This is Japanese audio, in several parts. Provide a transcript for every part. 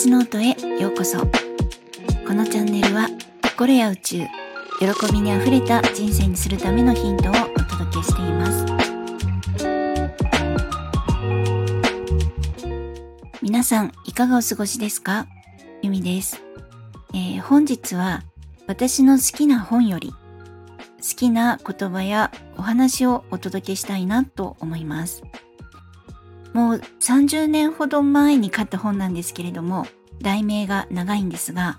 私ノートへようこそ。このチャンネルは心や宇宙喜びにあふれた人生にするためのヒントをお届けしています。皆さんいかがお過ごしですか？ゆみです、えー、本日は私の好きな本より好きな言葉やお話をお届けしたいなと思います。もう30年ほど前に買った本なんですけれども、題名が長いんですが、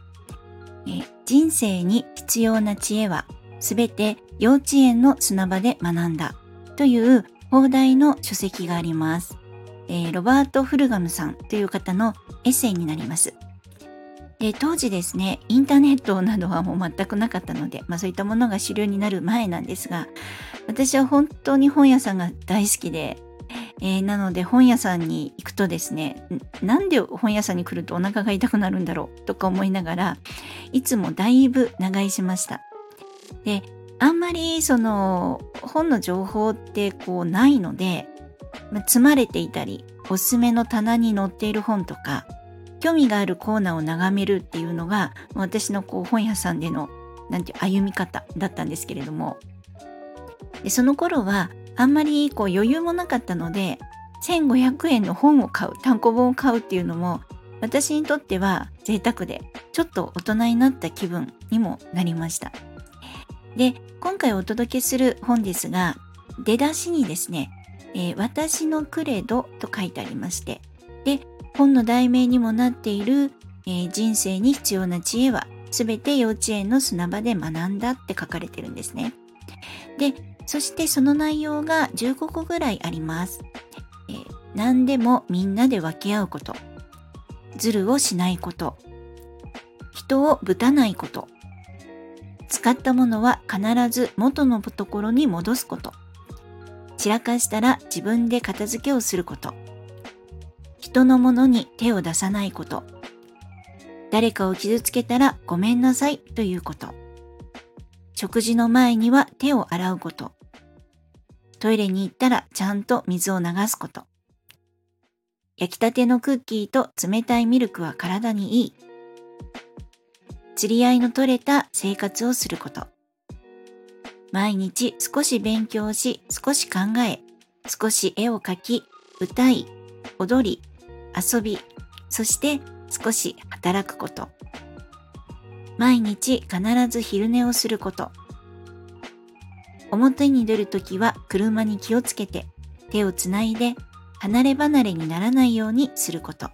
え人生に必要な知恵はすべて幼稚園の砂場で学んだという放題の書籍があります。えー、ロバート・フルガムさんという方のエッセイになります。で当時ですね、インターネットなどはもう全くなかったので、まあそういったものが主流になる前なんですが、私は本当に本屋さんが大好きで、えー、なので本屋さんに行くとですねなんで本屋さんに来るとお腹が痛くなるんだろうとか思いながらいつもだいぶ長居しました。であんまりその本の情報ってこうないので、まあ、積まれていたりおすすめの棚に載っている本とか興味があるコーナーを眺めるっていうのが私のこう本屋さんでのなんていう歩み方だったんですけれども。でその頃はあんまりこう余裕もなかったので1500円の本を買う単行本を買うっていうのも私にとっては贅沢でちょっと大人になった気分にもなりました。で今回お届けする本ですが出だしにですね、えー、私のクレドと書いてありましてで本の題名にもなっている、えー、人生に必要な知恵はすべて幼稚園の砂場で学んだって書かれてるんですね。でそしてその内容が15個ぐらいあります。えー、何でもみんなで分け合うこと。ズルをしないこと。人をぶたないこと。使ったものは必ず元のところに戻すこと。散らかしたら自分で片付けをすること。人のものに手を出さないこと。誰かを傷つけたらごめんなさいということ。食事の前には手を洗うこと。トイレに行ったらちゃんと水を流すこと。焼きたてのクッキーと冷たいミルクは体にいい。釣り合いの取れた生活をすること。毎日少し勉強し、少し考え、少し絵を描き、歌い、踊り、遊び、そして少し働くこと。毎日必ず昼寝をすること。表に出るときは車に気をつけて手をつないで離れ離れにならないようにすること。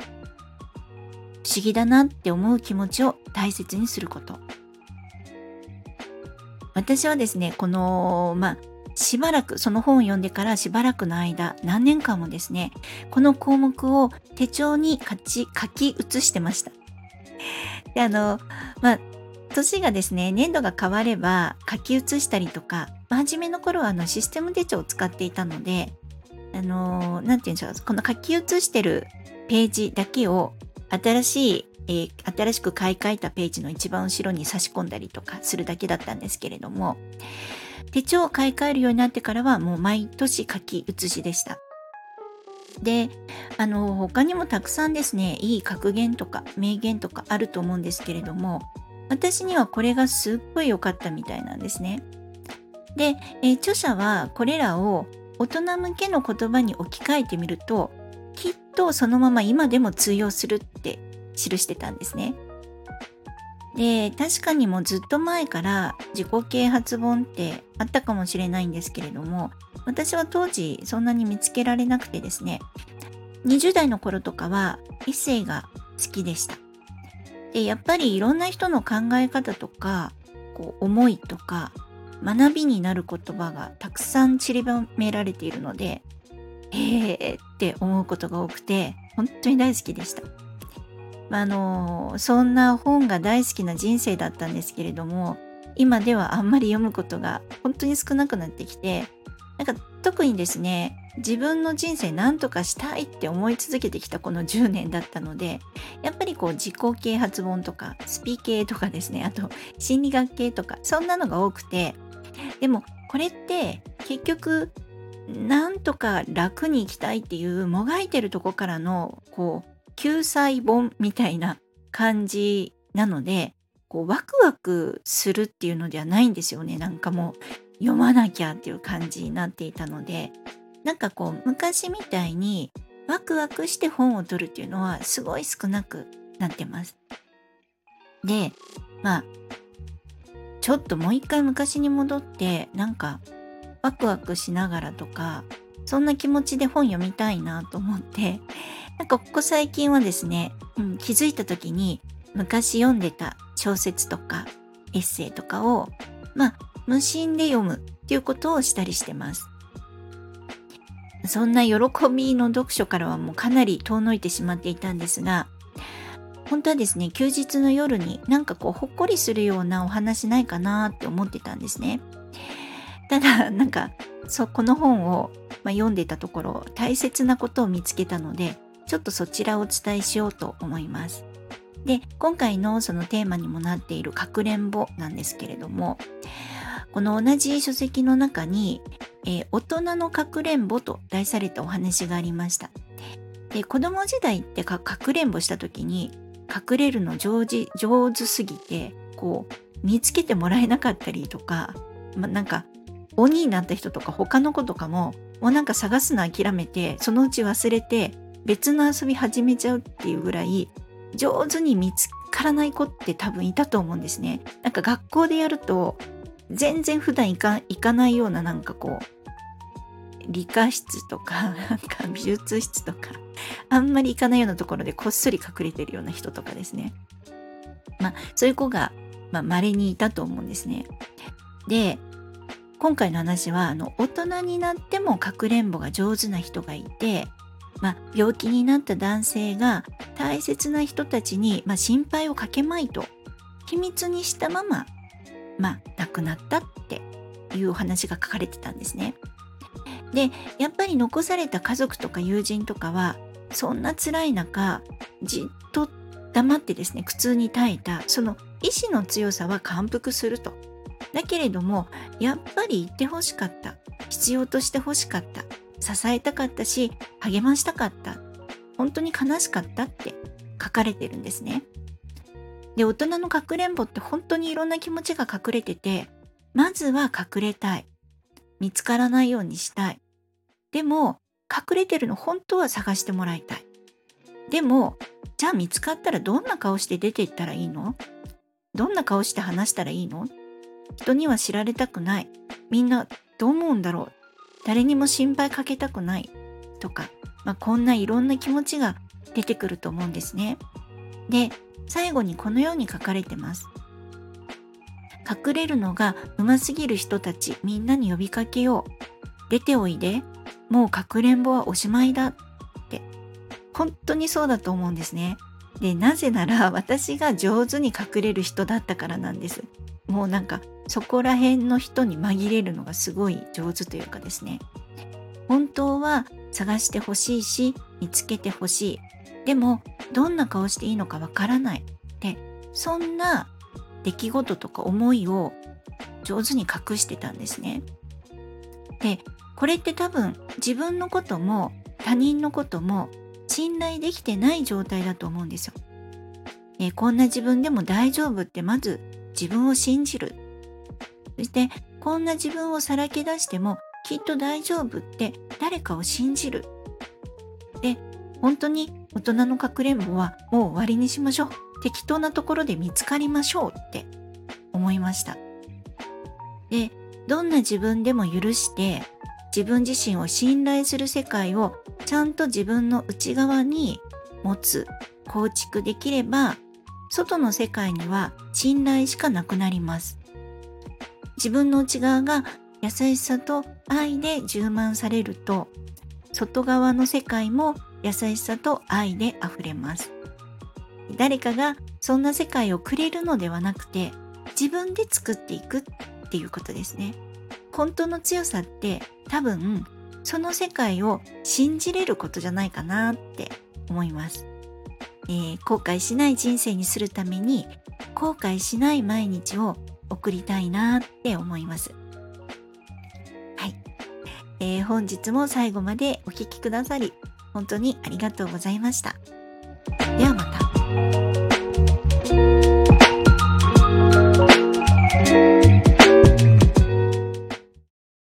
不思議だなって思う気持ちを大切にすること。私はですね、この、まあ、しばらく、その本を読んでからしばらくの間、何年間もですね、この項目を手帳に書き書き写してました。で、あの、まあ、年がですね、年度が変われば書き写したりとか、まあ、初めの頃はあのシステム手帳を使っていたので、あのー、て言うんでしょう、この書き写してるページだけを新しい、えー、新しく買い替えたページの一番後ろに差し込んだりとかするだけだったんですけれども、手帳を買い替えるようになってからはもう毎年書き写しでした。で、あの、他にもたくさんですね、いい格言とか名言とかあると思うんですけれども、私にはこれがすっごい良かったみたいなんですね。で、えー、著者はこれらを大人向けの言葉に置き換えてみるときっとそのまま今でも通用するって記してたんですね。で確かにもうずっと前から自己啓発本ってあったかもしれないんですけれども私は当時そんなに見つけられなくてですね20代の頃とかはエッセイが好きでした。でやっぱりいろんな人の考え方とかこう思いとか学びになる言葉がたくさん散りばめられているのでへえって思うことが多くて本当に大好きでした。あのそんな本が大好きな人生だったんですけれども今ではあんまり読むことが本当に少なくなってきてなんか特にですね自分の人生何とかしたいって思い続けてきたこの10年だったのでやっぱりこう自己啓発本とかスピ系とかですねあと心理学系とかそんなのが多くてでもこれって結局なんとか楽に生きたいっていうもがいてるとこからのこう救済本みたいな感じなのでこうワクワクするっていうのではないんですよね。なんかもう読まなきゃっていう感じになっていたので。なんかこう昔みたいにワクワクして本を取るっていうのはすごい少なくなってます。でまあちょっともう一回昔に戻ってなんかワクワクしながらとかそんな気持ちで本読みたいなと思って なんかここ最近はですね、うん、気づいた時に昔読んでた小説とかエッセイとかをまあ無心で読むっていうことをしたりしてます。そんな喜びの読書からはもうかなり遠のいてしまっていたんですが本当はですね休日の夜になんかこうほっこりするようなお話ないかなって思ってたんですね。ただなんかそこの本を、まあ、読んでたところ大切なことを見つけたのでちょっとそちらをお伝えしようと思います。で今回のそのテーマにもなっている「かくれんぼ」なんですけれどもこの同じ書籍の中に、えー、大人のかくれんぼと題されたお話がありました。で子供時代ってかくれんぼした時に隠れるの上手上手すぎてこう見つけてもらえなかったりとか、ま、なんか鬼になった人とか他の子とかももうなんか探すの諦めてそのうち忘れて別の遊び始めちゃうっていうぐらい上手に見つからない子って多分いたと思うんですね。なんか学校でやると全然普段行か行かないようななんかこう理科室とか なんか美術室とかあんまり行かないようなところでこっそり隠れてるような人とかですね。まあそういう子が、まあ、稀にいたと思うんですね。で今回の話はあの大人になってもかくれんぼが上手な人がいて、まあ、病気になった男性が大切な人たちに、まあ、心配をかけまいと秘密にしたまま、まあ、亡くなったっていうお話が書かれてたんですね。でやっぱり残された家族とか友人とかはそんな辛い中じっと黙ってですね苦痛に耐えたその意志の強さは感服すると。だけれどもやっぱり言ってほしかった必要としてほしかった支えたかったし励ましたかった本当に悲しかったって書かれてるんですね。で大人のかくれんぼって本当にいろんな気持ちが隠れててまずは隠れたい見つからないようにしたい。でも、隠れてるの本当は探してもらいたい。でも、じゃあ見つかったらどんな顔して出て行ったらいいの？どんな顔して話したらいいの？人には知られたくない。みんなどう思うんだろう？誰にも心配かけたくない。とか、まあ、こんないろんな気持ちが出てくると思うんですね。で、最後にこのように書かれてます。隠れるのがうますぎる人たちみんなに呼びかけよう。出ておいで。もうかくれんぼはおしまいだ。って。本当にそうだと思うんですね。で、なぜなら私が上手に隠れる人だったからなんです。もうなんかそこら辺の人に紛れるのがすごい上手というかですね。本当は探してほしいし見つけてほしい。でもどんな顔していいのかわからない。ってそんな出来事とか思いを上手に隠してたんですね。でこれって多分自分のことも他人のことも信頼できてない状態だと思うんですよ。えこんな自分でも大丈夫ってまず自分を信じる。そしてこんな自分をさらけ出してもきっと大丈夫って誰かを信じる。で本当に大人のかくれんぼはもう終わりにしましょう。適当なところで見つかりましょうって思いました。で、どんな自分でも許して自分自身を信頼する世界をちゃんと自分の内側に持つ構築できれば外の世界には信頼しかなくなります自分の内側が優しさと愛で充満されると外側の世界も優しさと愛で溢れます誰かがそんな世界をくれるのではなくて自分で作っていくっていうことですね。本当の強さって多分その世界を信じれることじゃないかなって思います。えー、後悔しない人生にするために後悔しない毎日を送りたいなって思います。はい、えー、本日も最後までお聴きくださり本当にありがとうございました。ではまた。thank you